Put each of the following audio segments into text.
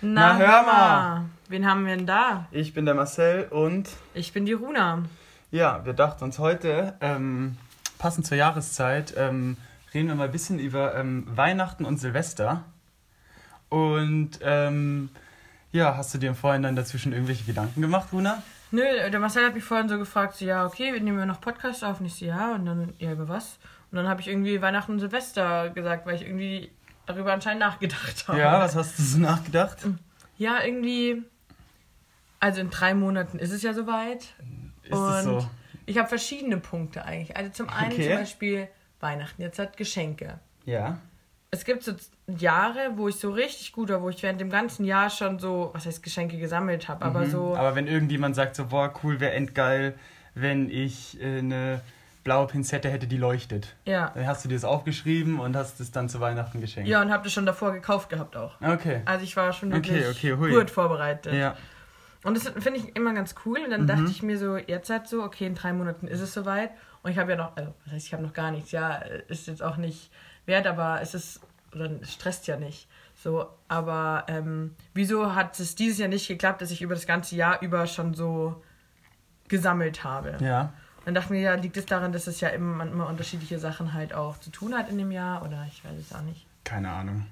Na, hör mal. Wen haben wir denn da? Ich bin der Marcel und Ich bin die Runa. ja, wir dachten uns heute, ähm, passend zur Jahreszeit, ähm, reden wir mal ein bisschen über ähm, Weihnachten und Silvester. Und ähm, ja, hast du dir im Vorhinein dazwischen irgendwelche Gedanken gemacht, Runa? Nö, der Marcel hat mich vorhin so gefragt, so, ja, okay, wir nehmen wir noch Podcast auf. Und ich so, ja, und dann, ja, über was? Und dann habe ich irgendwie Weihnachten und Silvester gesagt, weil ich irgendwie darüber anscheinend nachgedacht habe. Ja, was hast du so nachgedacht? Ja, irgendwie, also in drei Monaten ist es ja soweit. Ist es so? ich habe verschiedene Punkte eigentlich. Also zum einen Okay. zum Beispiel Weihnachten, jetzt hat Geschenke. Ja. Es gibt so Jahre, wo ich so richtig gut war, wo ich während dem ganzen Jahr schon so, was heißt Geschenke gesammelt habe, aber Mhm. so. Aber wenn irgendjemand sagt so, boah, cool, wäre endgeil, wenn ich äh, eine blaue Pinzette hätte, die leuchtet. ja. Dann hast du dir das aufgeschrieben und hast es dann zu Weihnachten geschenkt. Ja, und habe das schon davor gekauft gehabt auch. Okay. Also ich war schon Okay, wirklich okay, hui. gut vorbereitet. Ja. Und das finde ich immer ganz cool. Und dann Mhm. dachte ich mir so, jetzt halt so, okay, in drei Monaten ist es soweit. Und ich habe ja noch, also was heißt, ich habe noch gar nichts. Ja, ist jetzt auch nicht wert, aber es ist, oder es stresst ja nicht. So, aber ähm, wieso hat es dieses Jahr nicht geklappt, dass ich über das ganze Jahr über schon so gesammelt habe? Ja. Dann dachte ich mir, ja, liegt es daran, dass es ja immer, immer unterschiedliche Sachen halt auch zu tun hat in dem Jahr? Oder ich weiß es auch nicht. Keine Ahnung.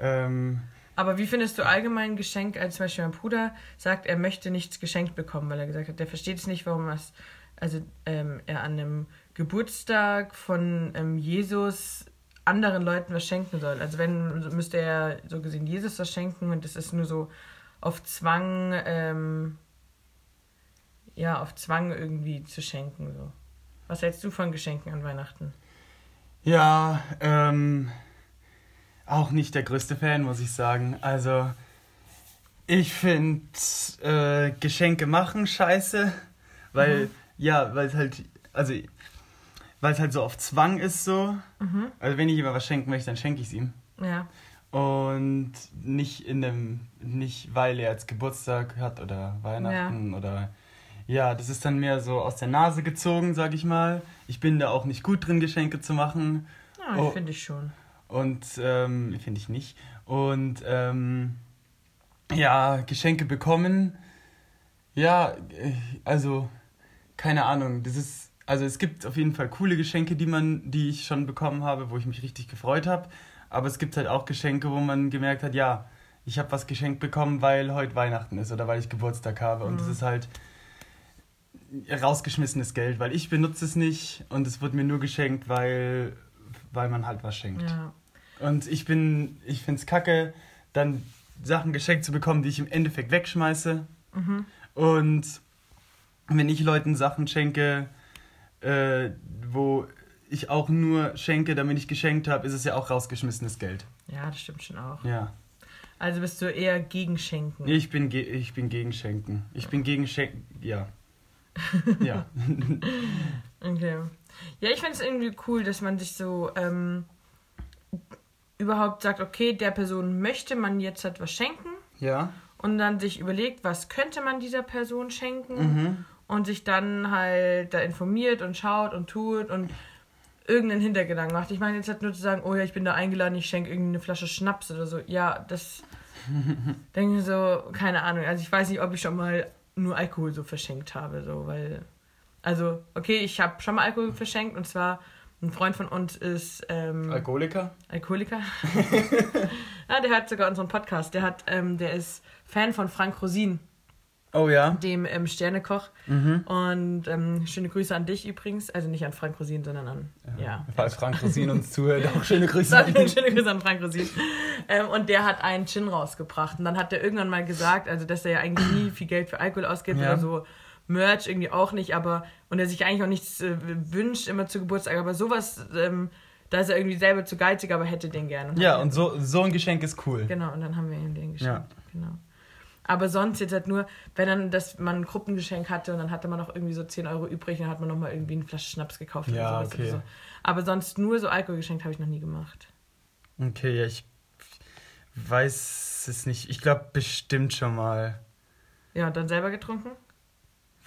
Ähm, Aber wie findest du allgemein Geschenk, als zum Beispiel mein Bruder sagt, er möchte nichts geschenkt bekommen, weil er gesagt hat, der versteht es nicht, warum es, also ähm, er an einem Geburtstag von ähm, Jesus anderen Leuten was schenken soll. Also wenn, müsste er so gesehen Jesus was schenken und es ist nur so auf Zwang, ähm, ja, auf Zwang irgendwie zu schenken. So. Was hältst du von Geschenken an Weihnachten? ja, ähm, auch nicht der größte Fan, muss ich sagen. Also, ich finde äh, Geschenke machen scheiße, weil, ja, weil es halt, also, weil es halt so auf Zwang ist so. Mhm. Also, wenn ich jemand was schenken möchte, dann schenke ich es ihm. Ja. Und nicht in dem, nicht weil er jetzt Geburtstag hat oder Weihnachten oder ja, das ist dann mehr so aus der Nase gezogen, sag ich mal. Ich bin da auch nicht gut drin, Geschenke zu machen. Ja, Oh. finde ich schon. Und ähm, finde ich nicht. Und ähm, ja, Geschenke bekommen. Ja, äh, also keine Ahnung. Das ist also es gibt auf jeden Fall coole Geschenke, die man, die ich schon bekommen habe, wo ich mich richtig gefreut habe. Aber es gibt halt auch Geschenke, wo man gemerkt hat, ja, ich habe was geschenkt bekommen, weil heute Weihnachten ist oder weil ich Geburtstag habe. Und das Mhm. ist halt rausgeschmissenes Geld, weil ich benutze es nicht und es wird mir nur geschenkt, weil, weil man halt was schenkt. Ja. Und ich bin, ich finde es kacke, dann Sachen geschenkt zu bekommen, die ich im Endeffekt wegschmeiße. Mhm. Und wenn ich Leuten Sachen schenke, äh, wo ich auch nur schenke, damit ich geschenkt habe, ist es ja auch rausgeschmissenes Geld. Ja, das stimmt schon auch. Ja. Also bist du eher gegen Schenken. Ich bin, ge ich bin gegen Schenken. Ich bin gegen Schenken. Ja. Ja. Okay. Ja, ich finde es irgendwie cool, dass man sich so ähm, überhaupt sagt, okay, der Person möchte man jetzt etwas schenken ja. und dann sich überlegt, was könnte man dieser Person schenken Mhm. und sich dann halt da informiert und schaut und tut und irgendeinen Hintergedanken macht. Ich meine jetzt halt nur zu sagen, oh ja, ich bin da eingeladen, ich schenke irgendeine Flasche Schnaps oder so. Ja, das denke ich so, keine Ahnung. Also ich weiß nicht, ob ich schon mal nur Alkohol so verschenkt habe, so, weil also okay, ich habe schon mal Alkohol verschenkt und zwar ein Freund von uns ist ähm, Alkoholiker? Alkoholiker. ja, der hat sogar unseren Podcast. Der hat, ähm, der ist Fan von Frank Rosin, Oh ja. dem ähm, Sternekoch. Mhm. Und ähm, schöne Grüße an dich übrigens. Also nicht an Frank Rosin, sondern an. Ja. Falls Frank Rosin uns zuhört, auch schöne Grüße an ihn. schöne Grüße an Frank Rosin. Ähm, und der hat einen Gin rausgebracht. Und dann hat er irgendwann mal gesagt, also dass er ja eigentlich nie viel Geld für Alkohol ausgibt Ja. oder so. Merch irgendwie auch nicht, aber und er sich eigentlich auch nichts äh, wünscht immer zu Geburtstag, aber sowas, ähm, da ist er irgendwie selber zu geizig, aber hätte den gerne. Ja, und so, so ein Geschenk ist cool. Genau, und dann haben wir ihm den geschenkt. Ja. Genau. Aber sonst jetzt halt nur, wenn dann das, man ein Gruppengeschenk hatte und dann hatte man noch irgendwie so 10 Euro übrig und dann hat man nochmal irgendwie eine Flasche Schnaps gekauft Ja, oder sowas okay. oder so. Aber sonst nur so Alkohol geschenkt habe ich noch nie gemacht. Okay, ja, ich weiß es nicht. Ich glaube bestimmt schon mal. Ja, und dann selber getrunken?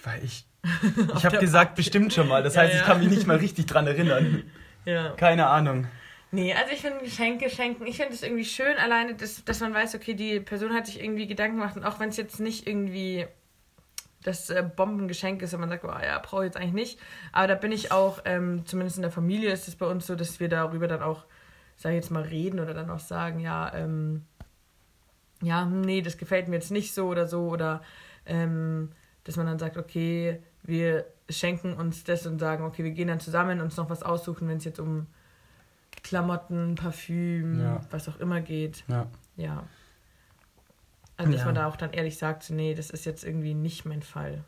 Weil ich. Ich habe gesagt, bestimmt schon mal. Das Ja, heißt, ich ja. kann mich nicht mal richtig dran erinnern. Ja. Keine Ahnung. Nee, also ich finde Geschenke schenken, ich finde es irgendwie schön, alleine, dass, dass man weiß, okay, die Person hat sich irgendwie Gedanken gemacht und auch wenn es jetzt nicht irgendwie das äh, Bombengeschenk ist und man sagt, oh ja, brauche ich jetzt eigentlich nicht. Aber da bin ich auch, ähm, zumindest in der Familie ist es bei uns so, dass wir darüber dann auch, sag ich jetzt mal, reden oder dann auch sagen, ja, ähm, ja, hm, nee, das gefällt mir jetzt nicht so oder so oder ähm, dass man dann sagt, okay, wir schenken uns das und sagen, okay, wir gehen dann zusammen uns noch was aussuchen, wenn es jetzt um Klamotten, Parfüm, Ja. was auch immer geht. Ja. Ja. Also, dass man da auch dann ehrlich sagt, so, nee, das ist jetzt irgendwie nicht mein Fall.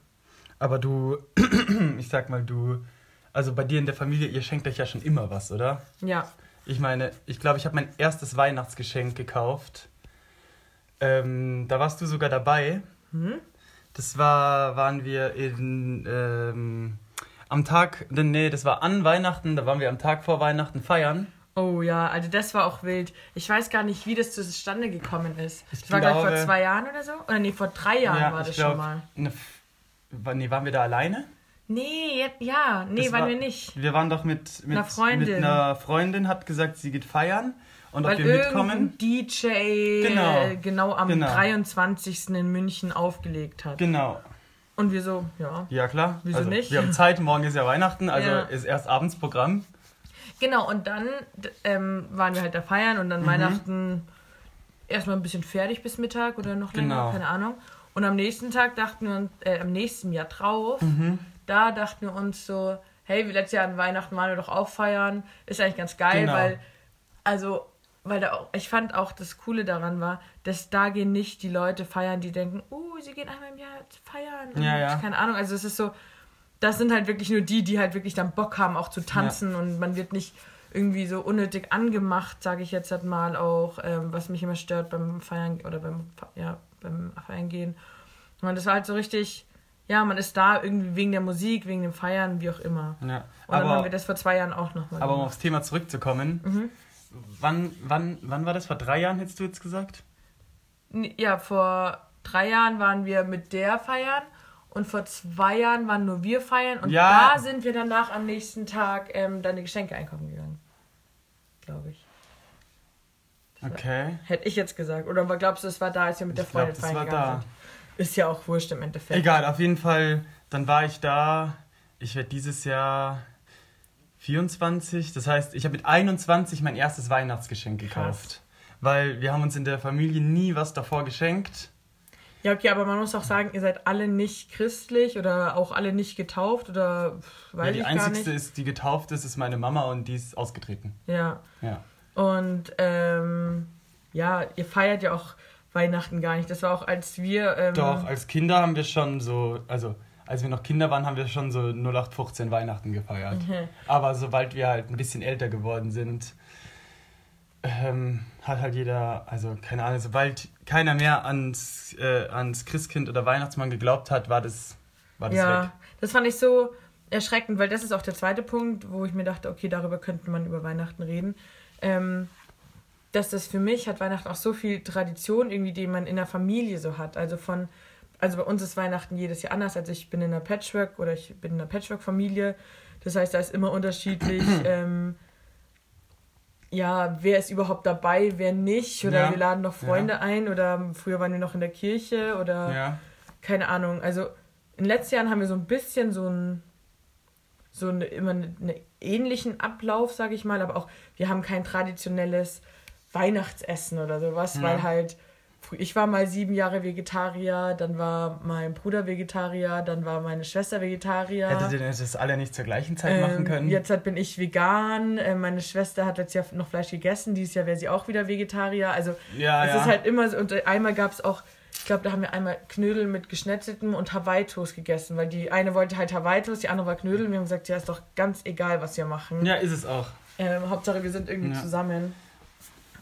Aber du, ich sag mal, du, also bei dir in der Familie, ihr schenkt euch ja schon immer was, oder? Ja. Ich meine, ich glaube, ich habe mein erstes Weihnachtsgeschenk gekauft. Ähm, da warst du sogar dabei. Hm? Das war, waren wir in, ähm, am Tag, nee, das war an Weihnachten, da waren wir am Tag vor Weihnachten feiern. Oh ja, also das war auch wild. Ich weiß gar nicht, wie das zustande gekommen ist. Ich das war gleich vor glaube- zwei Jahren oder so? Oder nee, vor drei Jahren war ich das glaub, schon mal. Ne, war- nee, waren wir da alleine? Nee, ja, nee, Das waren war- wir nicht. Wir waren doch mit, mit, Einer Freundin. mit einer Freundin, hat gesagt, sie geht feiern und Weil ob wir mitkommen. DJ Genau. genau, genau am Genau. 23. in München aufgelegt hat. Genau. Und wir so, ja. Ja, klar. Wieso also, nicht? Wir haben Zeit, morgen ist ja Weihnachten, also Ja. ist erst abends Programm. Genau, und dann ähm, waren wir halt da feiern und Mhm. dann Weihnachten erstmal ein bisschen fertig bis Mittag oder noch länger, Genau. keine Ahnung. Und am nächsten Tag dachten wir uns, äh, am nächsten Jahr drauf, Mhm. da dachten wir uns so, hey, wie letztes Jahr an Weihnachten waren wir doch auch feiern. Ist eigentlich ganz geil, Genau. weil, also, weil da auch, ich fand auch das Coole daran war, dass da gehen nicht die Leute feiern, die denken, uh, sie gehen einmal im Jahr feiern. Und Ja, ja. Keine Ahnung, also es ist so, das sind halt wirklich nur die, die halt wirklich dann Bock haben, auch zu tanzen und man wird nicht irgendwie so unnötig angemacht, sage ich jetzt halt mal auch, ähm, was mich immer stört beim Feiern oder beim, ja, beim Feiern gehen. Und das war halt so richtig, ja, man ist da irgendwie wegen der Musik, wegen dem Feiern, wie auch immer. Ja. Und dann Aber, haben wir das vor zwei Jahren auch nochmal aber um gemacht. aufs Thema zurückzukommen, Mhm. wann, wann, wann war das? Vor drei Jahren hättest du jetzt gesagt? Ja, vor drei Jahren waren wir mit der feiern und vor zwei Jahren waren nur wir feiern und Ja. da sind wir danach am nächsten Tag ähm, deine Geschenke einkaufen gegangen. Glaube ich. Okay. Hätte ich jetzt gesagt. Oder glaubst du, es war da, als wir mit der Ich glaub, Freundin das feiern war gegangen da. sind? Ist ja auch wurscht im Endeffekt. Egal, auf jeden Fall, dann war ich da. Ich werde dieses Jahr 24. Das heißt, ich habe mit 21 mein erstes Weihnachtsgeschenk gekauft. Weil wir haben uns in der Familie nie was davor geschenkt. Ja, okay, aber man muss auch sagen, ihr seid alle nicht christlich oder auch alle nicht getauft oder weiß ja, die ich gar einzigste nicht. ist, die getauft ist, ist meine Mama und die ist ausgetreten. Ja. Ja. Und ähm, ja, ihr feiert ja auch Weihnachten gar nicht. Das war auch, als wir. Ähm, Doch, als Kinder haben wir schon so, also als wir noch Kinder waren, haben wir schon so 0815 Weihnachten gefeiert. Mhm. Aber sobald wir halt ein bisschen älter geworden sind, ähm, hat halt jeder, also keine Ahnung, sobald keiner mehr ans, äh, ans Christkind oder Weihnachtsmann geglaubt hat, war das, war das ja, weg. das fand ich so erschreckend, weil das ist auch der zweite Punkt, wo ich mir dachte, okay, darüber könnte man über Weihnachten reden. Ähm, dass das für mich hat Weihnachten auch so viel Tradition irgendwie, die man in der Familie so hat. Also von, also bei uns ist Weihnachten jedes Jahr anders. Also ich bin in einer Patchwork oder ich bin in einer Patchwork-Familie. Das heißt, da ist immer unterschiedlich. ähm, ja, wer ist überhaupt dabei, wer nicht? Oder Ja, wir laden noch Freunde ein oder früher waren wir noch in der Kirche oder Ja, keine Ahnung. Also in den letzten Jahren haben wir so ein bisschen so einen so eine, immer einen eine ähnlichen Ablauf, sage ich mal, aber auch wir haben kein traditionelles Weihnachtsessen oder sowas, Ja. weil halt ich war mal sieben Jahre Vegetarier, dann war mein Bruder Vegetarier, dann war meine Schwester Vegetarier. hättet ihr das alle nicht zur gleichen Zeit machen Ähm, können? Jetzt halt bin ich vegan. Äh, meine Schwester hat letztes Jahr noch Fleisch gegessen. Dieses Jahr wäre sie auch wieder Vegetarier. Also Ja, es ja. ist halt immer so. Und einmal gab es auch, ich glaube, da haben wir einmal Knödel mit geschnetzeltem und Hawaii-Toast gegessen. Weil die eine wollte halt Hawaii-Toast, die andere war Knödel. Und wir haben gesagt, ja, ist doch ganz egal, was wir machen. ja, ist es auch. Ähm, Hauptsache, wir sind irgendwie Ja. zusammen.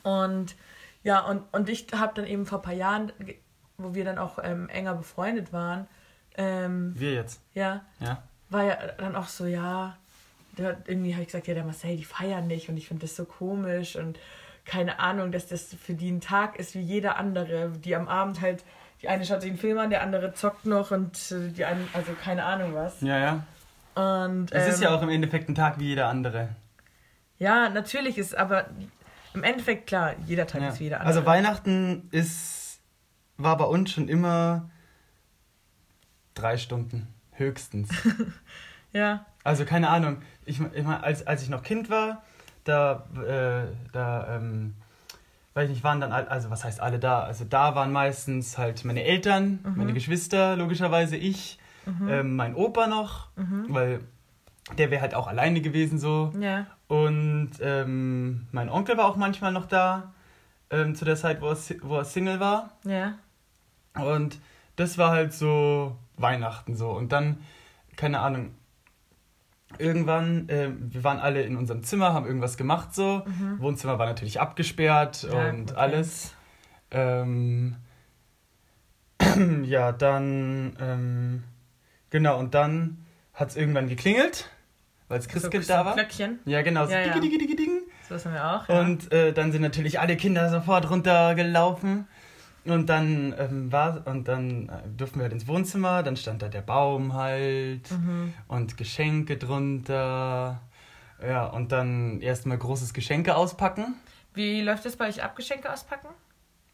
Und ja, und, und ich habe dann eben vor ein paar Jahren, wo wir dann auch ähm, enger befreundet waren, ähm, Wir jetzt. ja, Ja. war ja dann auch so, ja, da, irgendwie habe ich gesagt, ja, der Marcel, die feiern nicht und ich finde das so komisch und keine Ahnung, dass das für die ein Tag ist wie jeder andere, die am Abend halt, die eine schaut sich einen Film an, der andere zockt noch und äh, die eine, also keine Ahnung was. Ja, ja. Und Es ist ähm, ja auch im Endeffekt ein Tag wie jeder andere. Ja, natürlich ist aber im Endeffekt klar, jeder Tag Ja. ist wieder Also Weihnachten ist, war bei uns schon immer drei Stunden, höchstens. Ja, Also keine Ahnung, ich, ich mein, als, als ich noch Kind war, da, äh, da ähm, weiß ich nicht, waren dann, all, also was heißt alle da? Also da waren meistens halt meine Eltern, meine Geschwister, logischerweise ich, ähm, mein Opa noch, weil der wäre halt auch alleine gewesen so. ja, Und ähm, mein Onkel war auch manchmal noch da, ähm, zu der Zeit, wo er, wo er Single war. ja. Und das war halt so Weihnachten so. Und dann, keine Ahnung, irgendwann, ähm, wir waren alle in unserem Zimmer, haben irgendwas gemacht so. Wohnzimmer war natürlich abgesperrt Mhm. Ja, und okay. alles. Ähm, ja, dann, ähm, genau, und dann hat es irgendwann geklingelt, weil das Christkind so, da war. Glöckchen, Ja, genau, so Ja, ja. digi, digi, digi, ding. so was haben wir auch. Ja. Und äh, dann sind natürlich alle Kinder sofort runtergelaufen. Und dann ähm, war und dann äh, durften wir halt ins Wohnzimmer, dann stand da der Baum halt Mhm. und Geschenke drunter. Ja, und dann erstmal großes Geschenke auspacken. Wie läuft das bei euch ab, Geschenke auspacken?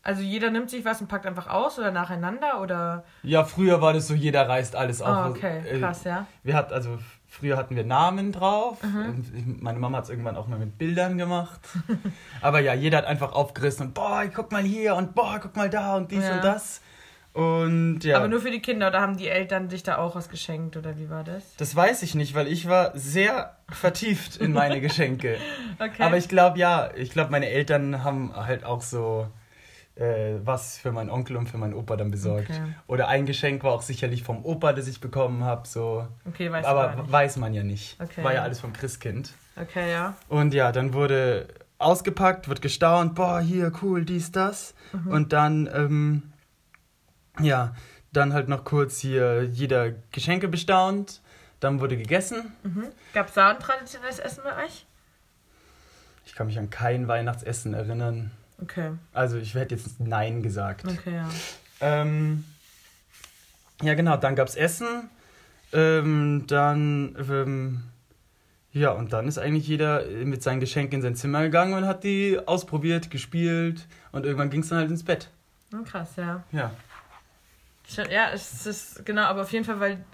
Also jeder nimmt sich was und packt einfach aus oder nacheinander oder? Ja, früher war das so, jeder reißt alles auf. Oh, okay, Äh, krass, ja. Wir hatten, also früher hatten wir Namen drauf. Mhm. Meine Mama hat es irgendwann auch mal mit Bildern gemacht. Aber ja, jeder hat einfach aufgerissen und boah, guck mal hier und boah, guck mal da und dies Ja. und das. Und ja. Aber nur für die Kinder oder haben die Eltern sich da auch was geschenkt oder wie war das? das weiß ich nicht, weil ich war sehr vertieft in meine Geschenke. Okay. Aber ich glaube ja, ich glaube meine Eltern haben halt auch so äh, was für meinen Onkel und für meinen Opa dann besorgt. Okay. Oder ein Geschenk war auch sicherlich vom Opa, das ich bekommen habe. So. okay, weißt du Aber weiß man ja nicht. Okay. War ja alles vom Christkind. Okay, ja. Und ja, dann wurde ausgepackt, wird gestaunt, boah, hier, cool, dies, das. Mhm. Und dann, ähm, ja, dann halt noch kurz hier jeder Geschenke bestaunt. Dann wurde gegessen. Mhm. Gab es da ein traditionelles Essen bei euch? Ich kann mich an kein Weihnachtsessen erinnern. Okay, Also ich hätte jetzt Nein gesagt. okay, ja. Ähm, ja, genau, dann gab's Essen. Ähm, dann, ähm, ja, und dann ist eigentlich jeder mit seinen Geschenken in sein Zimmer gegangen und hat die ausprobiert, gespielt und irgendwann ging's dann halt ins Bett. Hm, krass, ja. Ja. Ja, es ist genau, aber auf jeden Fall, weil.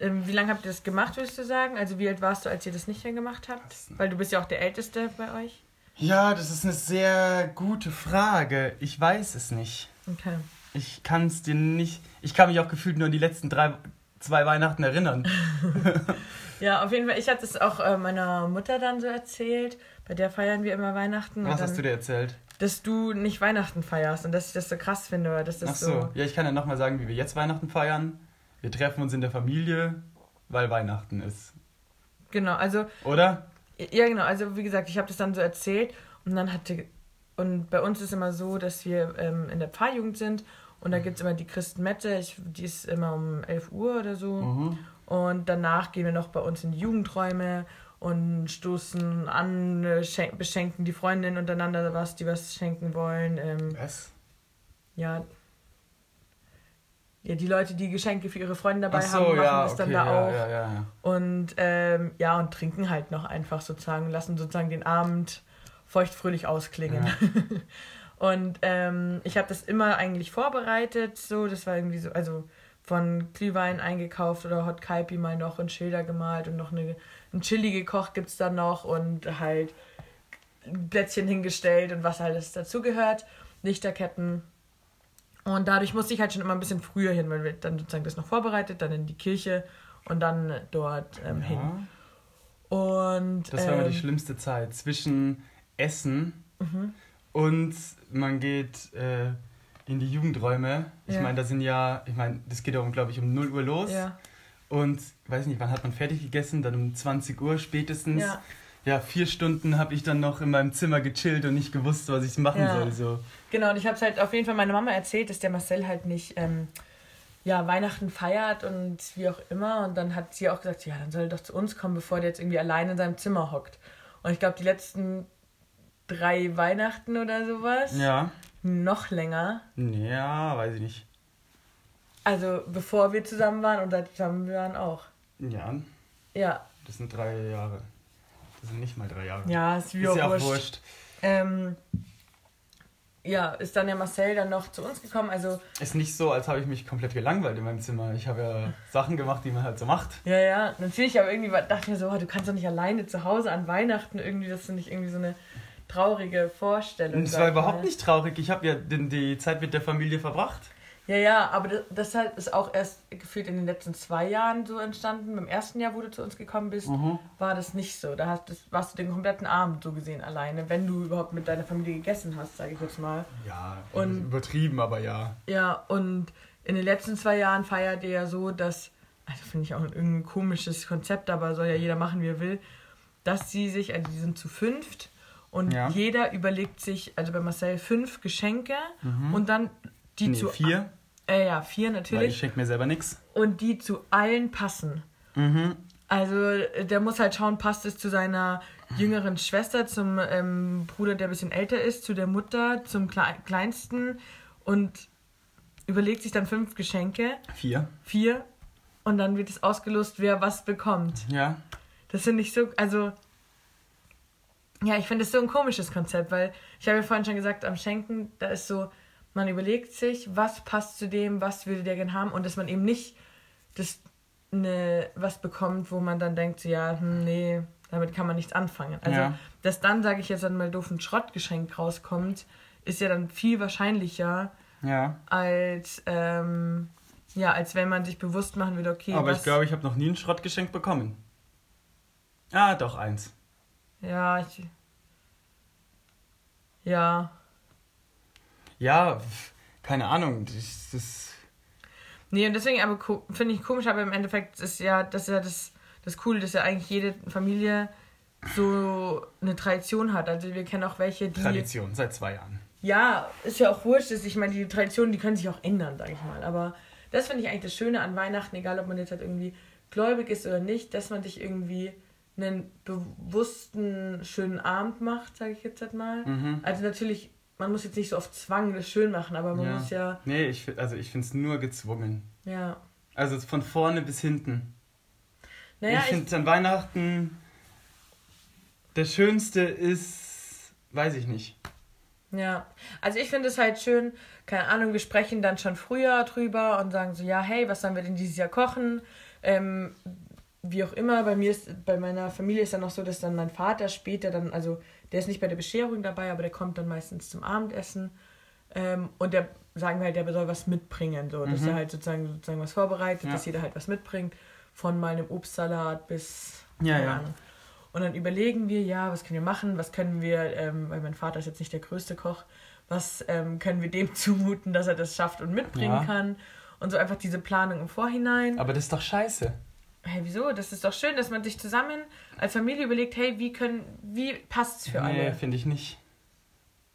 Ähm, wie lange habt ihr das gemacht, würdest du sagen? Also, wie alt warst du, als ihr das nicht mehr gemacht habt? Weil du bist ja auch der Älteste bei euch. Ja, das ist eine sehr gute Frage. Ich weiß es nicht. Okay. Ich kann es dir nicht. Ich kann mich auch gefühlt nur an die letzten drei, zwei Weihnachten erinnern. Ja, auf jeden Fall. Ich hatte es auch äh, meiner Mutter dann so erzählt. Bei der feiern wir immer Weihnachten. Was und hast dann, du dir erzählt? Dass du nicht Weihnachten feierst und dass ich das so krass finde. Dass das Ach so. Ja, ich kann ja nochmal sagen, wie wir jetzt Weihnachten feiern. Wir treffen uns in der Familie, weil Weihnachten ist. Genau, also Oder? Ja, genau. Also wie gesagt, ich habe das dann so erzählt und dann hatte und bei uns ist immer so, dass wir ähm, in der Pfarrjugend sind und da gibt es immer die Christenmette, ich, die ist immer um 11 Uhr oder so Mhm. und danach gehen wir noch bei uns in die Jugendräume und stoßen an, äh, schen- beschenken die Freundinnen untereinander was, die was schenken wollen. Ähm, Was? ja, ja, die Leute, die Geschenke für ihre Freunde dabei so, haben, machen ja, das okay, dann da ja, auch. ja, ja, ja. Und ähm, ja, und trinken halt noch einfach sozusagen, lassen sozusagen den Abend feuchtfröhlich ausklingen. und ähm, ich habe das immer eigentlich vorbereitet, so, das war irgendwie so, also von Glühwein eingekauft oder Hot Kaipi mal noch und Schilder gemalt und noch eine, ein Chili gekocht gibt's dann noch und halt Plätzchen hingestellt und was alles dazugehört, Lichterketten. Und dadurch musste ich halt schon immer ein bisschen früher hin, weil wir dann sozusagen das noch vorbereitet, dann in die Kirche und dann dort ähm, hin. Ja, Und das war immer die ähm, schlimmste Zeit zwischen Essen mhm. und man geht äh, in die Jugendräume. Ich Ja. meine, da sind ja, ich meine, das geht ja um, glaube ich, um 0 Uhr los. ja, Und weiß nicht, wann hat man fertig gegessen? Dann um 20 Uhr spätestens. ja, Ja, vier Stunden habe ich dann noch in meinem Zimmer gechillt und nicht gewusst, was ich machen Ja. soll. So. genau. Und ich habe es halt auf jeden Fall meiner Mama erzählt, dass der Marcel halt nicht ähm, ja, Weihnachten feiert und wie auch immer. Und dann hat sie auch gesagt, ja, dann soll er doch zu uns kommen, bevor der jetzt irgendwie allein in seinem Zimmer hockt. Und ich glaube, die letzten drei Weihnachten oder sowas, Ja. noch länger. Ja, weiß ich nicht. Also bevor wir zusammen waren und seit zusammen waren auch. Ja, Ja, das sind drei Jahre. Das sind nicht mal drei Jahre. Ja, ist wie ist auch ja auch wurscht. wurscht. Ähm, ja, ist dann der Marcel dann noch zu uns gekommen. Also, Ist nicht so, als habe ich mich komplett gelangweilt in meinem Zimmer. Ich habe ja Sachen gemacht, die man halt so macht. ja, ja, natürlich, aber irgendwie dachte ich mir so, oh, du kannst doch nicht alleine zu Hause an Weihnachten irgendwie, das finde ich irgendwie so eine traurige Vorstellung. Und es war überhaupt mal. nicht traurig. Ich habe ja die Zeit mit der Familie verbracht. Ja, ja, aber das, das halt ist auch erst gefühlt in den letzten zwei Jahren so entstanden. Beim ersten Jahr, wo du zu uns gekommen bist, Mhm. war das nicht so. Da hast, das, warst du den kompletten Abend so gesehen alleine, wenn du überhaupt mit deiner Familie gegessen hast, sage ich jetzt mal. Ja, Und- übertrieben, aber ja. Ja, und in den letzten zwei Jahren feiert ihr ja so, dass, also finde ich auch ein komisches Konzept, aber soll ja jeder machen, wie er will, dass sie sich, also die sind zu fünft und Ja. jeder überlegt sich, also bei Marcel fünf Geschenke und dann die nee, zu vier, Äh, ja, vier weil ich natürlich. schenke mir selber nichts. Und die zu allen passen. Mhm. Also der muss halt schauen, passt es zu seiner jüngeren Schwester, zum ähm, Bruder, der ein bisschen älter ist, zu der Mutter, zum Kle Kleinsten und überlegt sich dann fünf Geschenke, Vier. vier, und dann wird es ausgelost, wer was bekommt. Ja. Das finde ich so, also ja, ich finde es so ein komisches Konzept, weil ich habe ja vorhin schon gesagt, am Schenken, da ist so, man überlegt sich, was passt zu dem, was würde der gern haben und dass man eben nicht das ne, was bekommt, wo man dann denkt, so, ja, hm, nee, damit kann man nichts anfangen. Also, Ja. dass dann, sage ich jetzt dann mal doof, ein Schrottgeschenk rauskommt, ist ja dann viel wahrscheinlicher, Ja. als, ähm, ja, als wenn man sich bewusst machen würde, okay, aber ich glaube, ich habe noch nie ein Schrottgeschenk bekommen. Ah, doch, eins. ja, ich, ja, Ja, keine Ahnung. Das, das, Nee, und deswegen aber finde ich komisch, aber im Endeffekt ist ja, das ist ja das, das Coole, dass ja eigentlich jede Familie so eine Tradition hat. Also wir kennen auch welche, die. Tradition, seit zwei Jahren. Ja, ist ja auch wurscht. Ist, ich meine, die Traditionen, die können sich auch ändern, sage ich mal. Aber das finde ich eigentlich das Schöne an Weihnachten, egal ob man jetzt halt irgendwie gläubig ist oder nicht, dass man sich irgendwie einen bewussten, schönen Abend macht, sage ich jetzt halt mal. Mhm. Also natürlich, man muss jetzt nicht so auf Zwang das schön machen, aber man Ja. muss ja, Nee, ich, also ich finde es nur gezwungen. ja. Also von vorne bis hinten. Naja, ich finde an Weihnachten das Schönste ist, weiß ich nicht. Ja, also ich finde es halt schön, keine Ahnung, wir sprechen dann schon früher drüber und sagen so, ja, hey, was sollen wir denn dieses Jahr kochen? Ähm, wie auch immer, bei mir ist, bei meiner Familie ist dann noch so, dass dann mein Vater später dann, also der ist nicht bei der Bescherung dabei, aber der kommt dann meistens zum Abendessen. Ähm, und der sagen wir halt, der soll was mitbringen, so, dass Mhm. er halt sozusagen, sozusagen was vorbereitet, Ja. dass jeder halt was mitbringt, von mal einem Obstsalat bis Ja, ja. Ahnung. Und dann überlegen wir, ja, was können wir machen, was können wir, ähm, weil mein Vater ist jetzt nicht der größte Koch, was ähm, können wir dem zumuten, dass er das schafft und mitbringen Ja. kann. Und so einfach diese Planung im Vorhinein. Aber das ist doch scheiße. Hey, wieso? Das ist doch schön, dass man sich zusammen als Familie überlegt, hey, wie können, wie passt's für nee, alle? finde ich nicht.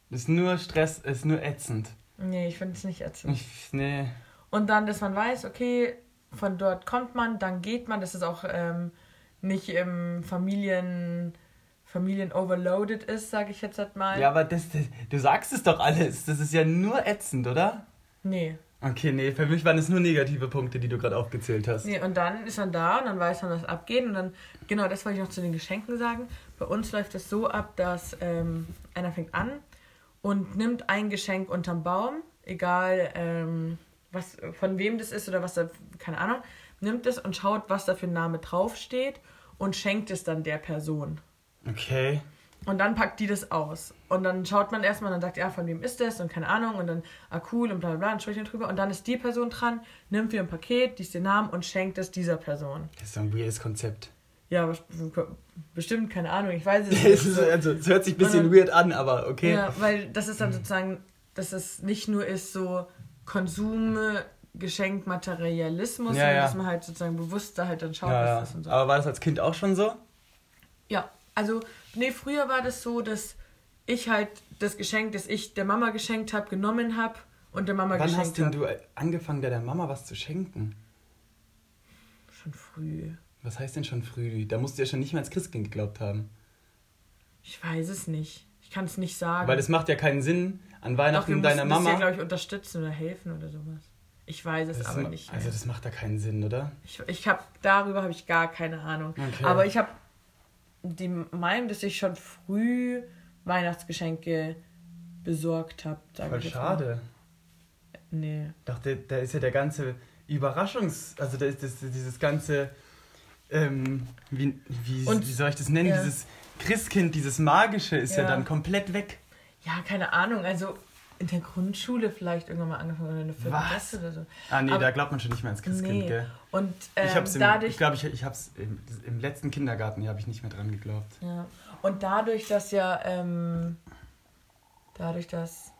Das ist nur Stress, ist nur ätzend. Nee, ich finde es nicht ätzend. Ich, nee. Und dann, dass man weiß, okay, von dort kommt man, dann geht man, dass es auch ähm, nicht im Familien, Familien overloaded ist, sage ich jetzt halt mal. Ja, aber das, das, du sagst es doch alles. Das ist ja nur ätzend, oder? Nee. Okay, nee, für mich waren es nur negative Punkte, die du gerade aufgezählt hast. Nee, und dann ist man da und dann weiß man, was abgeht. Und dann, genau, das wollte ich noch zu den Geschenken sagen. Bei uns läuft es so ab, dass ähm, einer fängt an und nimmt ein Geschenk unterm Baum, egal ähm, was, von wem das ist oder was da, keine Ahnung, nimmt es und schaut, was da für ein Name draufsteht und schenkt es dann der Person. Okay. Und dann packt die das aus. Und dann schaut man erstmal und dann sagt, ja, von wem ist das? Und keine Ahnung. Und dann, ah, cool und bla bla bla, und spricht drüber. Und dann ist die Person dran, nimmt für ein Paket, liest den Namen und schenkt es dieser Person. Das ist so ein weirdes Konzept. Ja, best- bestimmt, keine Ahnung, ich weiß es Es, nicht. ist, also, es hört sich ein bisschen dann- weird an, aber okay. Ja, weil das ist dann sozusagen, dass es nicht nur ist so Konsum, Geschenk, Materialismus, Ja, sondern ja. dass man halt sozusagen bewusst da halt dann schaut, Ja, was das und so. Aber war das als Kind auch schon so? Ja, also, nee, früher war das so, dass ich halt das Geschenk, das ich der Mama geschenkt habe, genommen habe und der Mama Wann geschenkt hast denn habe. du angefangen, der Mama was zu schenken? Schon früh. Was heißt denn schon früh? Da musst du ja schon nicht mehr ans Christkind geglaubt haben. Ich weiß es nicht. Ich kann es nicht sagen. Weil es macht ja keinen Sinn, an Doch, wir Weihnachten deiner mussten das Mama. hier, glaube ich, unterstützen oder helfen oder sowas. Ich weiß es Das aber nicht. Also das macht da keinen Sinn, oder? Ich, ich habe darüber habe ich gar keine Ahnung. Okay. Aber ich habe die meinen, dass ich schon früh Weihnachtsgeschenke besorgt habe. Voll schade. Nee. Doch, da, da ist ja der ganze Überraschungs... Also da ist das, dieses ganze... Ähm, wie, wie, Und- wie soll ich das nennen? ja. Dieses Christkind, dieses Magische ist ja, Ja. dann komplett weg. Ja, keine Ahnung. Also in der Grundschule vielleicht irgendwann mal angefangen oder Was? Klasse oder so. Ah nee, Aber- da glaubt man schon nicht mehr ans Christkind, Nee. gell? Und ähm, ich hab's im, dadurch, ich glaube, ich, ich hab's im, im letzten Kindergarten, hier habe ich nicht mehr dran geglaubt. ja. und dadurch, dass ja, ähm, dadurch, dass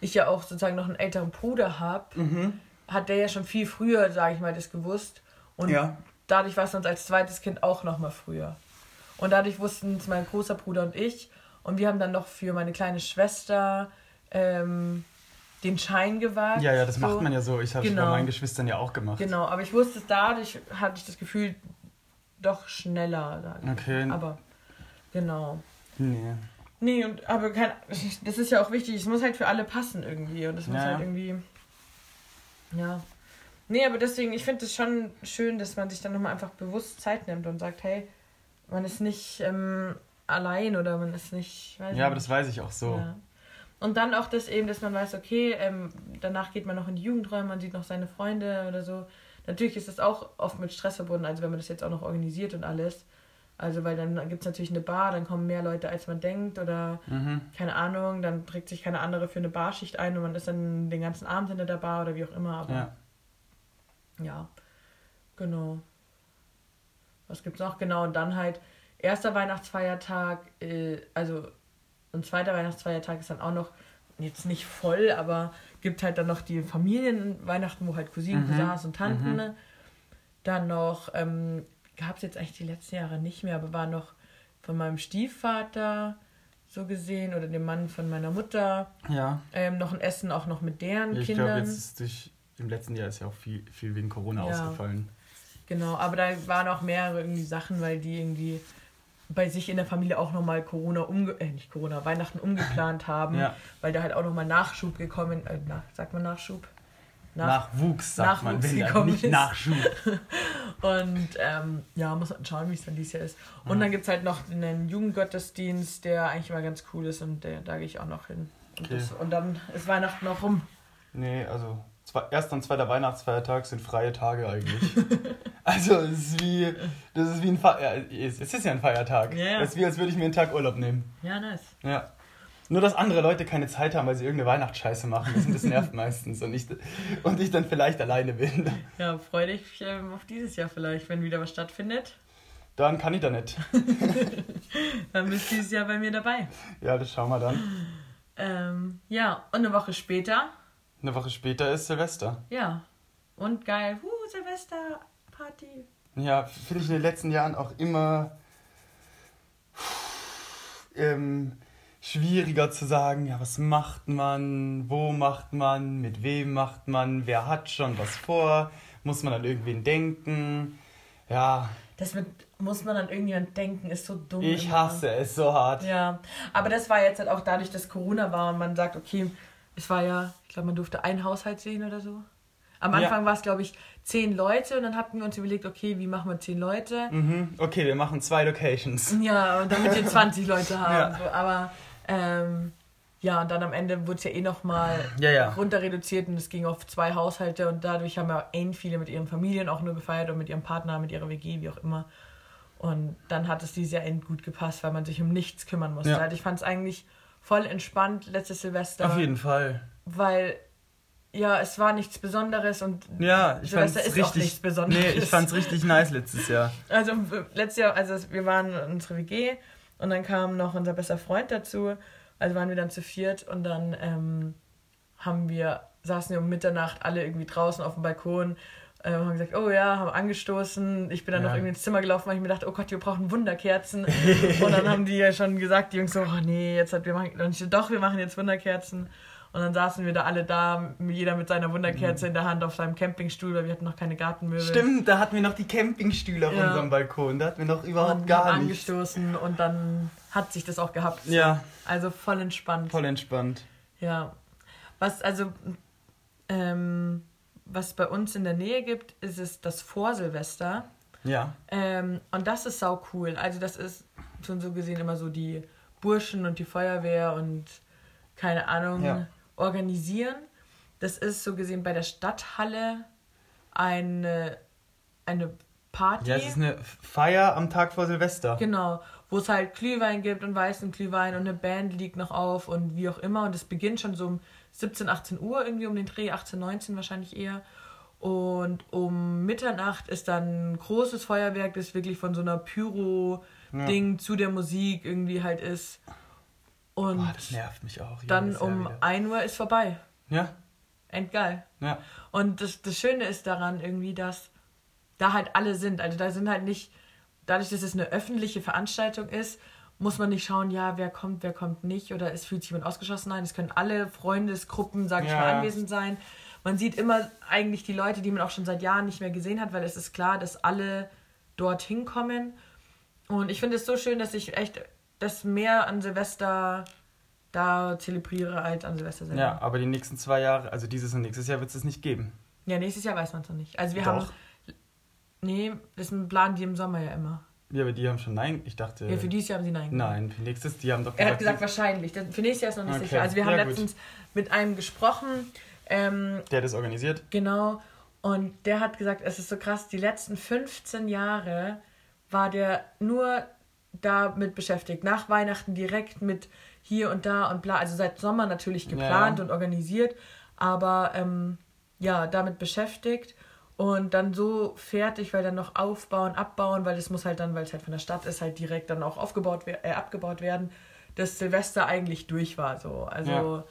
ich ja auch sozusagen noch einen älteren Bruder habe, Mhm. hat der ja schon viel früher, sage ich mal, das gewusst. Und Ja. dadurch war es uns als zweites Kind auch noch mal früher. Und dadurch wussten es mein großer Bruder und ich. Und wir haben dann noch für meine kleine Schwester ähm, den Schein gewagt. Ja, ja, das so. macht man ja so. Ich habe es bei Genau. meinen Geschwistern ja auch gemacht. Genau, aber ich wusste es dadurch, hatte ich das Gefühl, doch schneller. Okay. Aber genau. Nee. Nee, und aber kein, das ist ja auch wichtig, es muss halt für alle passen irgendwie. Und es muss Ja, halt irgendwie. Ja. Nee, aber deswegen, ich finde es schon schön, dass man sich dann nochmal einfach bewusst Zeit nimmt und sagt, hey, man ist nicht ähm, allein oder man ist nicht. Weiß Ja, aber nicht. das weiß ich auch so. Ja. Und dann auch das eben, dass man weiß, okay, ähm, danach geht man noch in die Jugendräume, man sieht noch seine Freunde oder so. Natürlich ist das auch oft mit Stress verbunden, also wenn man das jetzt auch noch organisiert und alles. Also, weil dann gibt es natürlich eine Bar, dann kommen mehr Leute, als man denkt oder Mhm. keine Ahnung, dann trägt sich keine andere für eine Barschicht ein und man ist dann den ganzen Abend hinter der Bar oder wie auch immer. Aber Ja. ja, genau. Was gibt's noch? Genau, und dann halt erster Weihnachtsfeiertag, äh, also und zweiter Weihnachtsfeiertag ist dann auch noch jetzt nicht voll, aber gibt halt dann noch die Familienweihnachten, wo halt Cousinen, Mhm, Cousins und Tanten. mhm. ne? Dann noch, ähm, gab es jetzt eigentlich die letzten Jahre nicht mehr, aber war noch von meinem Stiefvater so gesehen oder dem Mann von meiner Mutter Ja. ähm, noch ein Essen auch noch mit deren Ich Kindern. glaube, jetzt ist durch, im letzten Jahr ist ja auch viel, viel wegen Corona Ja. ausgefallen. Genau, aber da waren auch mehrere irgendwie Sachen, weil die irgendwie bei sich in der Familie auch nochmal Corona umge äh, nicht Corona, Weihnachten umgeplant haben, Ja. weil da halt auch nochmal Nachschub gekommen, äh, nach, sagt man Nachschub? Nach, Nachwuchs, sagt man, Nachwuchs dann gekommen nicht ist. Nachschub. Und ähm, ja, muss man schauen, wie es dann dieses Jahr ist. Und dann gibt es halt noch einen Jugendgottesdienst, der eigentlich immer ganz cool ist und der, da gehe ich auch noch hin. Und, Okay. das, und dann ist Weihnachten noch rum. Nee, also erster und zweiter Weihnachtsfeiertag sind freie Tage eigentlich. also es ist wie, das ist wie ein Fe ja, es ist ja ein Feiertag. Ja, ja. Es ist wie, als würde ich mir einen Tag Urlaub nehmen. Ja, nice. Ja. Nur, dass andere Leute keine Zeit haben, weil sie irgendeine Weihnachtsscheiße machen. Das, das nervt meistens. Und ich, und ich dann vielleicht alleine bin. Ja, freu dich ähm, auf dieses Jahr vielleicht, wenn wieder was stattfindet. Dann kann ich da nicht. Dann bist du dieses Jahr bei mir dabei. Ja, das schauen wir dann. Ähm, ja, und eine Woche später, Eine Woche später ist Silvester. ja. Und geil, uh, Silvesterparty. Ja, finde ich in den letzten Jahren auch immer ähm, schwieriger zu sagen, ja, was macht man, wo macht man, mit wem macht man, wer hat schon was vor, muss man an irgendwen denken. Ja, Das mit, muss man an irgendjemand denken, ist so dumm. ich immer. hasse es so hart. Ja, aber das war jetzt halt auch dadurch, dass Corona war und man sagt, okay, es war ja, ich glaube, man durfte einen Haushalt sehen oder so. Am Ja. Anfang war es, glaube ich, zehn Leute und dann hatten wir uns überlegt, okay, wie machen wir zehn Leute? Mhm, okay, wir machen zwei Locations. Ja, und damit wir 20 Leute haben. Ja. So, aber ähm, ja, und dann am Ende wurde es ja eh nochmal Ja, ja. runter reduziert und es ging auf zwei Haushalte und dadurch haben ja ähnlich viele mit ihren Familien auch nur gefeiert und mit ihrem Partner, mit ihrer WG, wie auch immer. Und dann hat es dieses Jahr end gut gepasst, weil man sich um nichts kümmern musste. Ja. Also ich fand es eigentlich voll entspannt letztes Silvester, Auf jeden Fall. weil ja, es war nichts Besonderes und Ja, ich Silvester ist auch richtig. nichts Besonderes. Nee, ich fand's richtig nice letztes Jahr. Also letztes Jahr, also wir waren in unserer WG und dann kam noch unser bester Freund dazu. Also waren wir dann zu viert und dann ähm, haben wir, saßen wir um Mitternacht alle irgendwie draußen auf dem Balkon, äh, haben gesagt, oh ja, haben angestoßen. Ich bin dann Ja. noch irgendwie ins Zimmer gelaufen, weil ich mir dachte, oh Gott, wir brauchen Wunderkerzen. und dann haben die ja schon gesagt, die Jungs so, oh nee, jetzt hat wir machen, und ich doch, wir machen jetzt Wunderkerzen. Und dann saßen wir da alle da, jeder mit seiner Wunderkerze in der Hand auf seinem Campingstuhl, weil wir hatten noch keine Gartenmöbel. Stimmt, da hatten wir noch die Campingstühle auf Ja. unserem Balkon. Da hatten wir noch überhaupt und gar nichts. angestoßen und dann hat sich das auch gehabt. Ja, Also voll entspannt. voll entspannt. Ja. Was also ähm, was bei uns in der Nähe gibt, ist es das Vorsilvester. Ja. Ähm, und das ist sau cool. Also das ist tun so gesehen immer so die Burschen und die Feuerwehr und keine Ahnung Ja. organisieren. Das ist so gesehen bei der Stadthalle eine, eine Party. Ja, es ist eine Feier am Tag vor Silvester. Genau, wo es halt Glühwein gibt und weißen Glühwein und eine Band liegt noch auf und wie auch immer. Und es beginnt schon so um 17, 18 Uhr irgendwie um den Dreh, 18, 19 wahrscheinlich eher. Und um Mitternacht ist dann ein großes Feuerwerk, das wirklich von so einer Pyro-Ding zu der Musik irgendwie halt ist. Und Boah, das nervt mich auch. dann um wieder. 1 Uhr ist vorbei. Ja, Endgeil. ja. Und das, das Schöne ist daran irgendwie, dass da halt alle sind. Also da sind halt nicht, dadurch, dass es eine öffentliche Veranstaltung ist, muss man nicht schauen, ja, wer kommt, wer kommt nicht oder es fühlt sich jemand ausgeschlossen. Nein, es können alle Freundesgruppen, sag ich Ja. mal, anwesend sein. Man sieht immer eigentlich die Leute, die man auch schon seit Jahren nicht mehr gesehen hat, weil es ist klar, dass alle dorthin kommen. Und ich finde es so schön, dass ich echt das mehr an Silvester da zelebriere als an Silvester selber. Ja, aber die nächsten zwei Jahre, also dieses und nächstes Jahr wird es es nicht geben. Ja, nächstes Jahr weiß man es noch nicht. Also wir Doch. haben. Nee, das planen die im Sommer ja immer. Ja, aber die haben schon Nein. Ich dachte. Ja, für dieses Jahr haben sie Nein gesagt. Nein, für nächstes, die haben doch Er hat gesagt, wahrscheinlich. Für nächstes Jahr ist noch nicht Okay. sicher. Also wir haben Ja, gut. letztens mit einem gesprochen, ähm, der das organisiert. genau, und der hat gesagt, es ist so krass, die letzten 15 Jahre war der nur damit beschäftigt. Nach Weihnachten direkt mit hier und da und bla. Also seit Sommer natürlich geplant Ja. und organisiert, aber ähm, ja, damit beschäftigt. Und dann so fertig, weil dann noch aufbauen, abbauen, weil das muss halt dann, weil es halt von der Stadt ist, halt direkt dann auch aufgebaut, äh, abgebaut werden, dass Silvester eigentlich durch war. So. Also, Ja.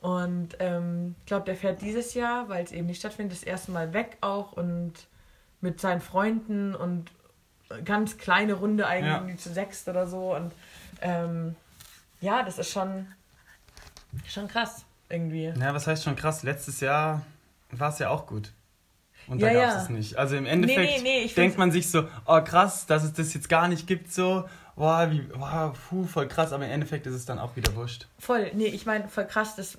und ähm, ich glaube, der fährt dieses Jahr, weil es eben nicht stattfindet, das erste Mal weg auch und mit seinen Freunden und ganz kleine Runde eigentlich Ja. irgendwie zu sechst oder so. Und ähm, ja, das ist schon, schon krass irgendwie. Ja, was heißt schon krass? Letztes Jahr war es ja auch gut. Und Ja, da gab es ja. es nicht. Also im Endeffekt nee, nee, ich denkt man sich so, oh krass, dass es das jetzt gar nicht gibt, so, boah, wie, boah, puh, voll krass, aber im Endeffekt ist es dann auch wieder wurscht. Voll, nee, ich meine, voll krass, dass,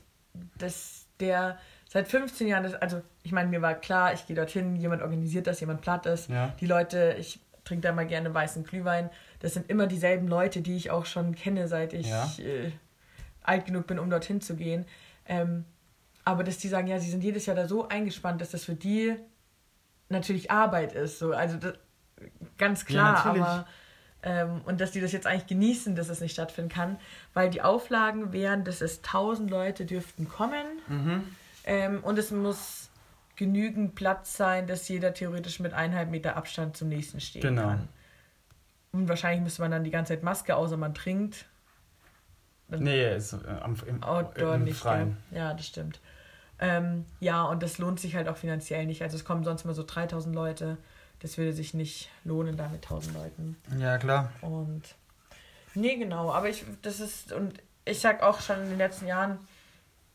dass der seit 15 Jahren, das, also ich meine, mir war klar, ich gehe dorthin, jemand organisiert das, jemand platt ist. Ja. Die Leute, ich trinke da mal gerne weißen Glühwein, das sind immer dieselben Leute, die ich auch schon kenne, seit ich Ja. äh, alt genug bin, um dorthin zu gehen. Ähm, aber dass die sagen, ja, sie sind jedes Jahr da so eingespannt, dass das für die natürlich Arbeit ist. So. Also das, ganz klar, natürlich. aber ähm, und dass die das jetzt eigentlich genießen, dass es nicht stattfinden kann, weil die Auflagen wären, dass es 1000 Leute dürften kommen Mhm. ähm, und es muss genügend Platz sein, dass jeder theoretisch mit eineinhalb Meter Abstand zum nächsten stehen Genau. kann. Und wahrscheinlich müsste man dann die ganze Zeit Maske, außer man trinkt. Nee, ist, äh, am, im, Outdoor im nicht. Freien. Ja, das stimmt. Ähm, ja, und das lohnt sich halt auch finanziell nicht. Also es kommen sonst immer so 3000 Leute. Das würde sich nicht lohnen da mit 1000 Leuten. Ja, klar. Und nee, genau. Aber ich, das ist, und ich sag auch schon in den letzten Jahren,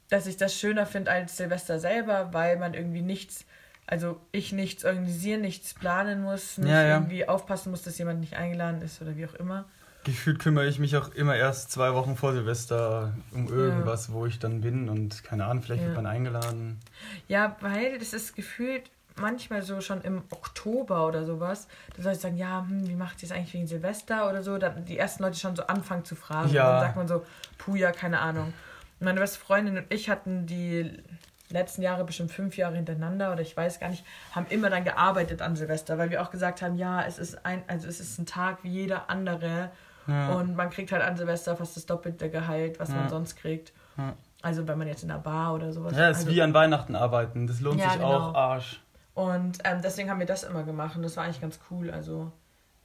dass ich das schöner finde als Silvester selber, weil man irgendwie nichts, also ich nichts organisieren, nichts planen muss, nicht Ja, ja. irgendwie aufpassen muss, dass jemand nicht eingeladen ist oder wie auch immer. Gefühlt kümmere ich mich auch immer erst zwei Wochen vor Silvester um irgendwas, wo ich dann bin und keine Ahnung, vielleicht Ja. wird man eingeladen. Ja, weil das ist gefühlt manchmal so schon im Oktober oder sowas, da soll ich sagen, ja, hm, wie macht ihr es eigentlich wegen Silvester oder so, dann die ersten Leute schon so anfangen zu fragen. Ja. Und dann sagt man so, puh, ja, keine Ahnung. Meine beste Freundin und ich hatten die letzten Jahre, bestimmt fünf Jahre hintereinander oder ich weiß gar nicht, haben immer dann gearbeitet an Silvester, weil wir auch gesagt haben, ja, es ist ein, also es ist ein Tag wie jeder andere Ja. und man kriegt halt an Silvester fast das doppelte Gehalt, was man Ja. sonst kriegt. Ja. Also wenn man jetzt in einer Bar oder sowas. Ja, ist also, wie an Weihnachten arbeiten. Das lohnt sich genau. auch Arsch. Und ähm, deswegen haben wir das immer gemacht und das war eigentlich ganz cool. Also,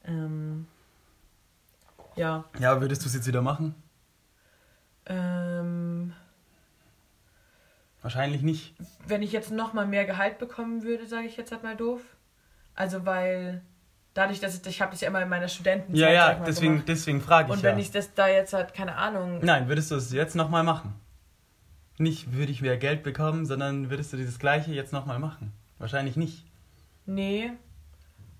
ähm, ja, Ja, würdest du es jetzt wieder machen? ähm, Wahrscheinlich nicht. wenn ich jetzt nochmal mehr Gehalt bekommen würde, sage ich jetzt halt mal doof. Also, weil dadurch, dass ich, ich habe das ja immer in meiner Studentenzeit Ja, ja, deswegen, gemacht. deswegen frage ich Und ja. wenn ich das da jetzt halt, keine Ahnung, Nein, würdest du es jetzt nochmal machen? Nicht würde ich mehr Geld bekommen, sondern würdest du dieses gleiche jetzt nochmal machen? Wahrscheinlich nicht. nee,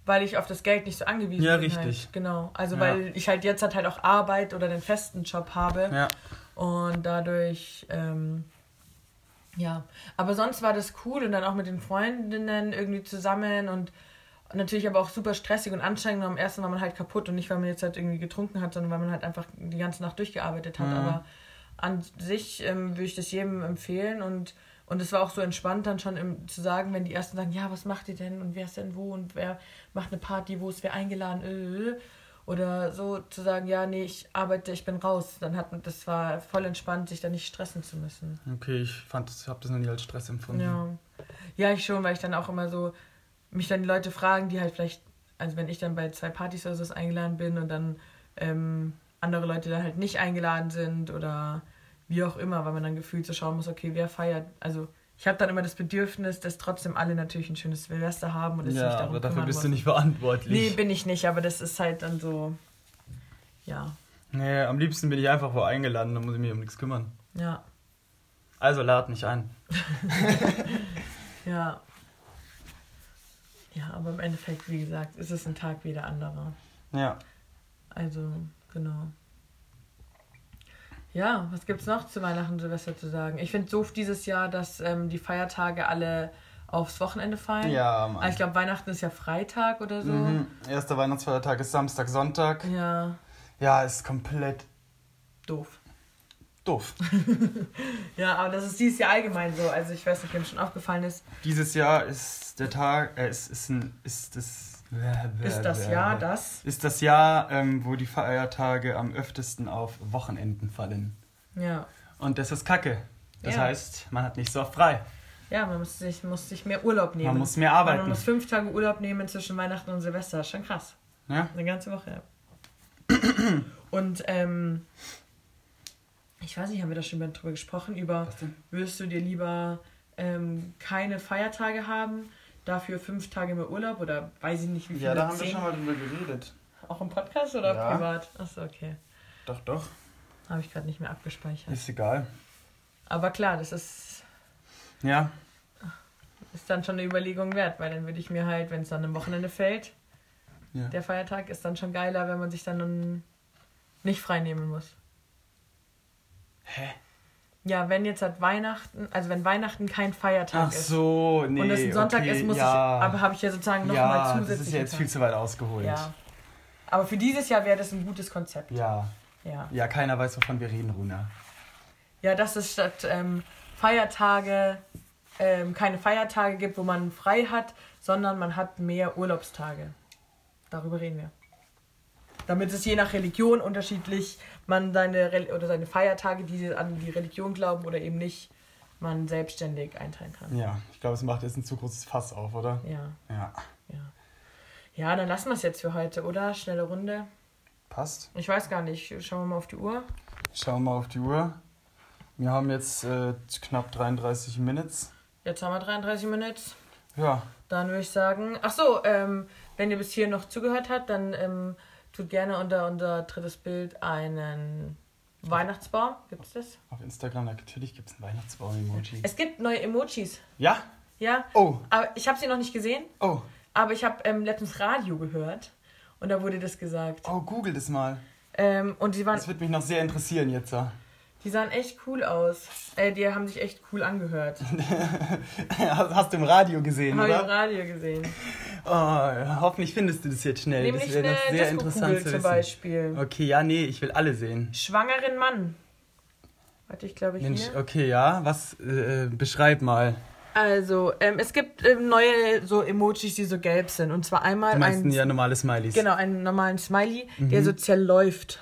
weil ich auf das Geld nicht so angewiesen Ja, bin. richtig. Halt. Genau. Also, Ja. weil ich halt jetzt halt, halt auch Arbeit oder den festen Job habe. Ja. Und dadurch, ähm, ja. Aber sonst war das cool und dann auch mit den Freundinnen irgendwie zusammen und natürlich aber auch super stressig und anstrengend. Und am ersten war man halt kaputt und nicht, weil man jetzt halt irgendwie getrunken hat, sondern weil man halt einfach die ganze Nacht durchgearbeitet hat. Mhm. Aber an sich ähm, würde ich das jedem empfehlen und und es war auch so entspannt dann schon im, zu sagen, wenn die ersten sagen, ja, was macht ihr denn und wer ist denn wo und wer macht eine Party, wo ist wer eingeladen, äh, äh, äh. oder so zu sagen, ja, nee, ich arbeite, ich bin raus. Dann hat das war voll entspannt, sich da nicht stressen zu müssen. Okay, ich fand das, hab das noch nie als Stress empfunden. Ja. Ja, ich schon, weil ich dann auch immer so, mich dann die Leute fragen, die halt vielleicht, also wenn ich dann bei zwei Partys oder so eingeladen bin und dann ähm, andere Leute dann halt nicht eingeladen sind oder wie auch immer, weil man dann gefühlt so schauen muss, okay, wer feiert. Also ich habe dann immer das Bedürfnis, dass trotzdem alle natürlich ein schönes Silvester haben und es Ja, sich darum aber dafür bist muss. du nicht verantwortlich. Nee, bin ich nicht, aber das ist halt dann so, ja, Nee, am liebsten bin ich einfach wo eingeladen, dann muss ich mich um nichts kümmern. ja, Also lad mich ein. ja. Ja, aber im Endeffekt, wie gesagt, ist es ein Tag wie der andere. Ja. Also, genau. Ja, was gibt's noch zu Weihnachten und Silvester zu sagen? Ich finde doof dieses Jahr, dass ähm, die Feiertage alle aufs Wochenende fallen. Ja, Mann. Ich glaube, Weihnachten ist ja Freitag oder so. Mhm. Erster Weihnachtsfeiertag ist Samstag, Sonntag. Ja, Ja, ist komplett doof. Doof. Ja, aber das ist dieses Jahr allgemein so. Also ich weiß nicht, wem schon aufgefallen ist. Dieses Jahr ist der Tag, äh, ist, ist, ein, ist das. Ist das Jahr das? Ist das Jahr, ähm, wo die Feiertage am öftesten auf Wochenenden fallen. Ja. Und das ist Kacke. Das Ja. heißt, man hat nicht so oft frei. Ja, man muss sich, muss sich mehr Urlaub nehmen. Man muss mehr Man arbeiten. muss fünf Tage Urlaub nehmen zwischen Weihnachten und Silvester. Schon krass. Ja? Eine ganze Woche. Und ähm, ich weiß nicht, haben wir da schon mal drüber gesprochen, über würdest du dir lieber ähm, keine Feiertage haben, dafür fünf Tage mehr Urlaub oder weiß ich nicht wie viele. Ja, da haben wir zehn? schon mal drüber geredet. Auch im Podcast oder Ja. privat? Achso, okay. Doch, doch. Habe ich gerade nicht mehr abgespeichert. Ist egal. Aber klar, das ist, Ja, ist dann schon eine Überlegung wert, weil dann würde ich mir halt, wenn es dann am Wochenende fällt, ja. der Feiertag ist dann schon geiler, wenn man sich dann nicht frei nehmen muss. Hä? Ja, wenn jetzt halt Weihnachten, also wenn Weihnachten kein Feiertag Ach ist so, nee. und das ein Sonntag okay, ist, muss ja. ich, aber habe ich ja sozusagen nochmal Ja, zusätzlich. das ist ja jetzt viel zu weit ausgeholt. Ja. Aber für dieses Jahr wäre das ein gutes Konzept. Ja. Ja, Ja, keiner weiß, wovon wir reden, Runa. ja dass es statt ähm, Feiertage ähm, keine Feiertage gibt, wo man frei hat, sondern man hat mehr Urlaubstage. Darüber reden wir. Damit es je nach Religion unterschiedlich, man seine Rel- oder seine Feiertage, die an die Religion glauben oder eben nicht, man selbstständig einteilen kann. Ja, ich glaube, es macht jetzt ein zu großes Fass auf, oder? Ja, Ja. ja. Ja, dann lassen wir es jetzt für heute, oder? Schnelle Runde. Passt. Ich weiß gar nicht. Schauen wir mal auf die Uhr. Schauen wir mal auf die Uhr. Wir haben jetzt äh, knapp 33 Minutes. Jetzt haben wir 33 Minuten. Ja, Dann würde ich sagen, ach so, ähm, wenn ihr bis hier noch zugehört habt, dann ähm, tut gerne unter unser drittes Bild einen Weihnachtsbaum. Gibt es das? auf Instagram natürlich gibt es ein Weihnachtsbaum-Emoji. Es gibt neue Emojis. Ja? Ja, Oh, aber ich habe sie noch nicht gesehen, oh, aber ich habe ähm, letztens Radio gehört und da wurde das gesagt. oh, google das mal. Ähm, und die waren, Das wird mich noch sehr interessieren jetzt. ja. Die sahen echt cool aus. Äh, die haben sich echt cool angehört. Hast du im Radio gesehen, Habe ich im oder? Radio gesehen. Oh, hoffentlich findest du das jetzt schnell. Nämlich das wäre noch sehr interessant zu zum wissen. Beispiel. Okay, ja, nee, ich will alle sehen. Schwangeren Mann. Warte, ich glaube Mensch, hier. okay, ja, was, äh, beschreib mal. Also, ähm, es gibt ähm, neue so Emojis, die so gelb sind. Und zwar einmal Du meinst ein, ja normale Smileys. genau, einen normalen Smiley, der Mhm. so zerläuft.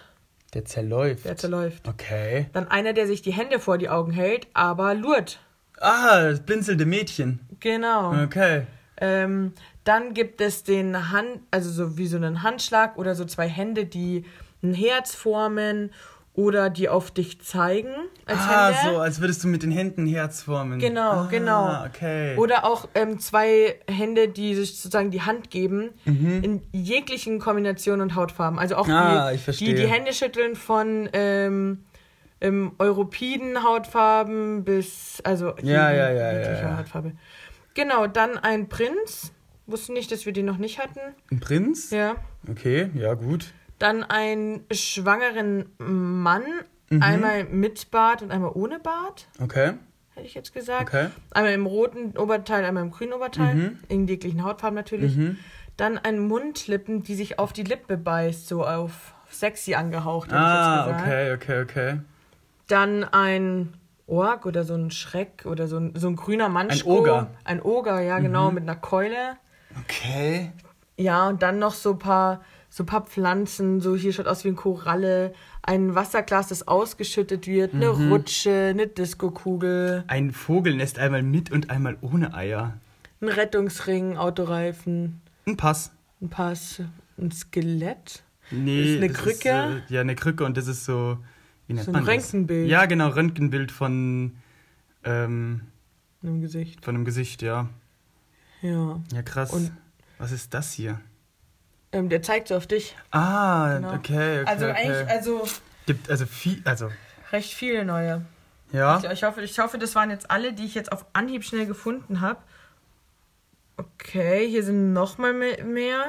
Der zerläuft. Der zerläuft. Okay. Dann einer, der sich die Hände vor die Augen hält, aber lurt. Ah, das blinzelnde Mädchen. Genau. Okay. Ähm, dann gibt es den Hand, also so wie so einen Handschlag oder so zwei Hände, die ein Herz formen oder die auf dich zeigen als ah, Hände. so, als würdest du mit den Händen Herz formen. Genau, ah, genau. okay. Oder auch ähm, zwei Hände, die sich sozusagen die Hand geben, Mhm. in jeglichen Kombinationen und Hautfarben. Also auch Ah, die, die die Hände schütteln von ähm, ähm, Europiden Hautfarben bis also Ja, ja, ja, jeglicher ja. Hautfarbe. Genau, dann ein Prinz. Wusste nicht, dass wir den noch nicht hatten. Ein Prinz? Ja. Okay, ja, gut. Dann einen schwangeren Mann, Mhm. einmal mit Bart und einmal ohne Bart, Okay, hätte ich jetzt gesagt. okay. Einmal im roten Oberteil, einmal im grünen Oberteil. Mhm. In jeglichen Hautfarben natürlich. Mhm. Dann ein Mundlippen, die sich auf die Lippe beißt, so auf sexy angehaucht. Ah, okay, okay, okay. Dann ein Ork oder so ein Schreck oder so ein, so ein grüner Manschko. Oger. Mhm. Ein Oger, ja, genau, mit einer Keule. Okay. Ja, und dann noch so ein paar, so ein paar Pflanzen, so hier schaut aus wie ein Koralle, ein Wasserglas, das ausgeschüttet wird, eine Mhm. Rutsche, eine Diskokugel, Ein Vogelnest einmal mit und einmal ohne Eier. ein Rettungsring, Autoreifen, Ein Pass. ein Pass, ein Skelett, Nee. Ist eine das Krücke? äh, ja, eine Krücke und das ist so. Wie nennt So ein das? Röntgenbild. Ja, genau, Röntgenbild von. Ähm, im Gesicht. von dem Gesicht, ja. Ja. Ja, krass. Und- Was ist das hier? Ähm, der zeigt so auf dich. Ah, Genau. okay, okay. Also okay. eigentlich, also Gibt also viel. Also. recht viele neue. Ja. Ich, ich, hoffe, ich hoffe, das waren jetzt alle, die ich jetzt auf Anhieb schnell gefunden habe. Okay, hier sind nochmal mehr.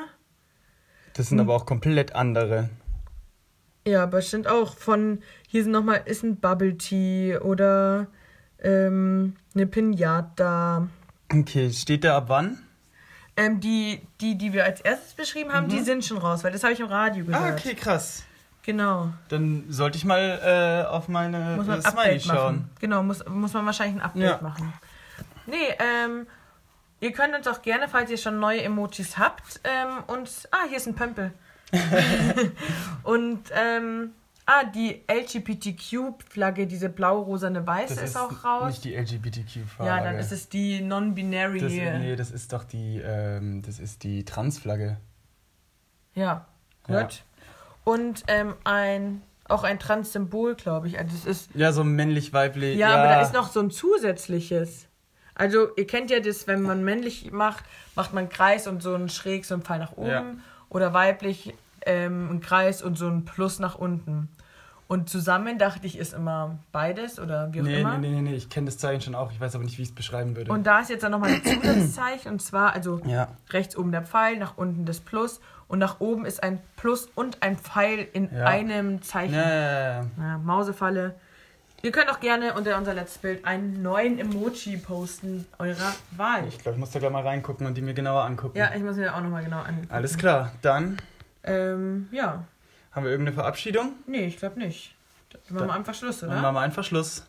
Das sind aber auch komplett andere. Ja, aber es sind auch von, hier sind nochmal, ist ein Bubble Tea oder ähm, eine Pinata. Okay, steht da ab wann? Ähm, die, die, die wir als erstes beschrieben haben, die sind schon raus, weil das habe ich im Radio gehört. Mhm. Ah, okay, krass. Genau. Dann sollte ich mal äh, auf meine Muss man äh, Update schauen. machen. Genau, muss, muss man wahrscheinlich ein Update Ja. machen. Nee, ähm, ihr könnt uns auch gerne, falls ihr schon neue Emojis habt, ähm, uns. Ah, hier ist ein Pömpel. Und, ähm, ah, die LGBTQ-Flagge, diese blau-rosane Weiße ist, auch raus. nicht die LGBTQ-Flagge. ja, dann ist es die Non-Binary. Nee, das ist doch die, ähm, das ist die Transflagge. Ja, gut. Ja. Und ähm, ein, auch ein Trans-Symbol, glaube ich. Also es ist Ja, so männlich-weiblich. Ja, aber da ist noch so ein zusätzliches. Also, ihr kennt ja das, wenn man männlich macht, macht man einen Kreis und so einen Schräg, so einen Pfeil nach oben. Ja. Oder weiblich ähm, einen Kreis und so ein Plus nach unten. Und zusammen dachte ich, ist immer beides oder wie auch Nee, immer. nee, nee, nee, nee, ich kenne das Zeichen schon auch. Ich weiß aber nicht, wie ich es beschreiben würde. Und da ist jetzt dann nochmal ein Zusatzzeichen und zwar, also ja. rechts oben der Pfeil, nach unten das Plus und nach oben ist ein Plus und ein Pfeil in Ja. einem Zeichen. Ja. Ja, Mausefalle. Ihr könnt auch gerne unter unser letztes Bild einen neuen Emoji posten, eurer Wahl. Ich glaube, ich muss da gleich mal reingucken und die mir genauer angucken. Ja, ich muss mir auch nochmal genau angucken. Alles klar, dann Ähm, ja. haben wir irgendeine Verabschiedung. Nee, ich glaube nicht. Dann machen wir einfach Schluss, oder? Dann machen wir einfach Schluss.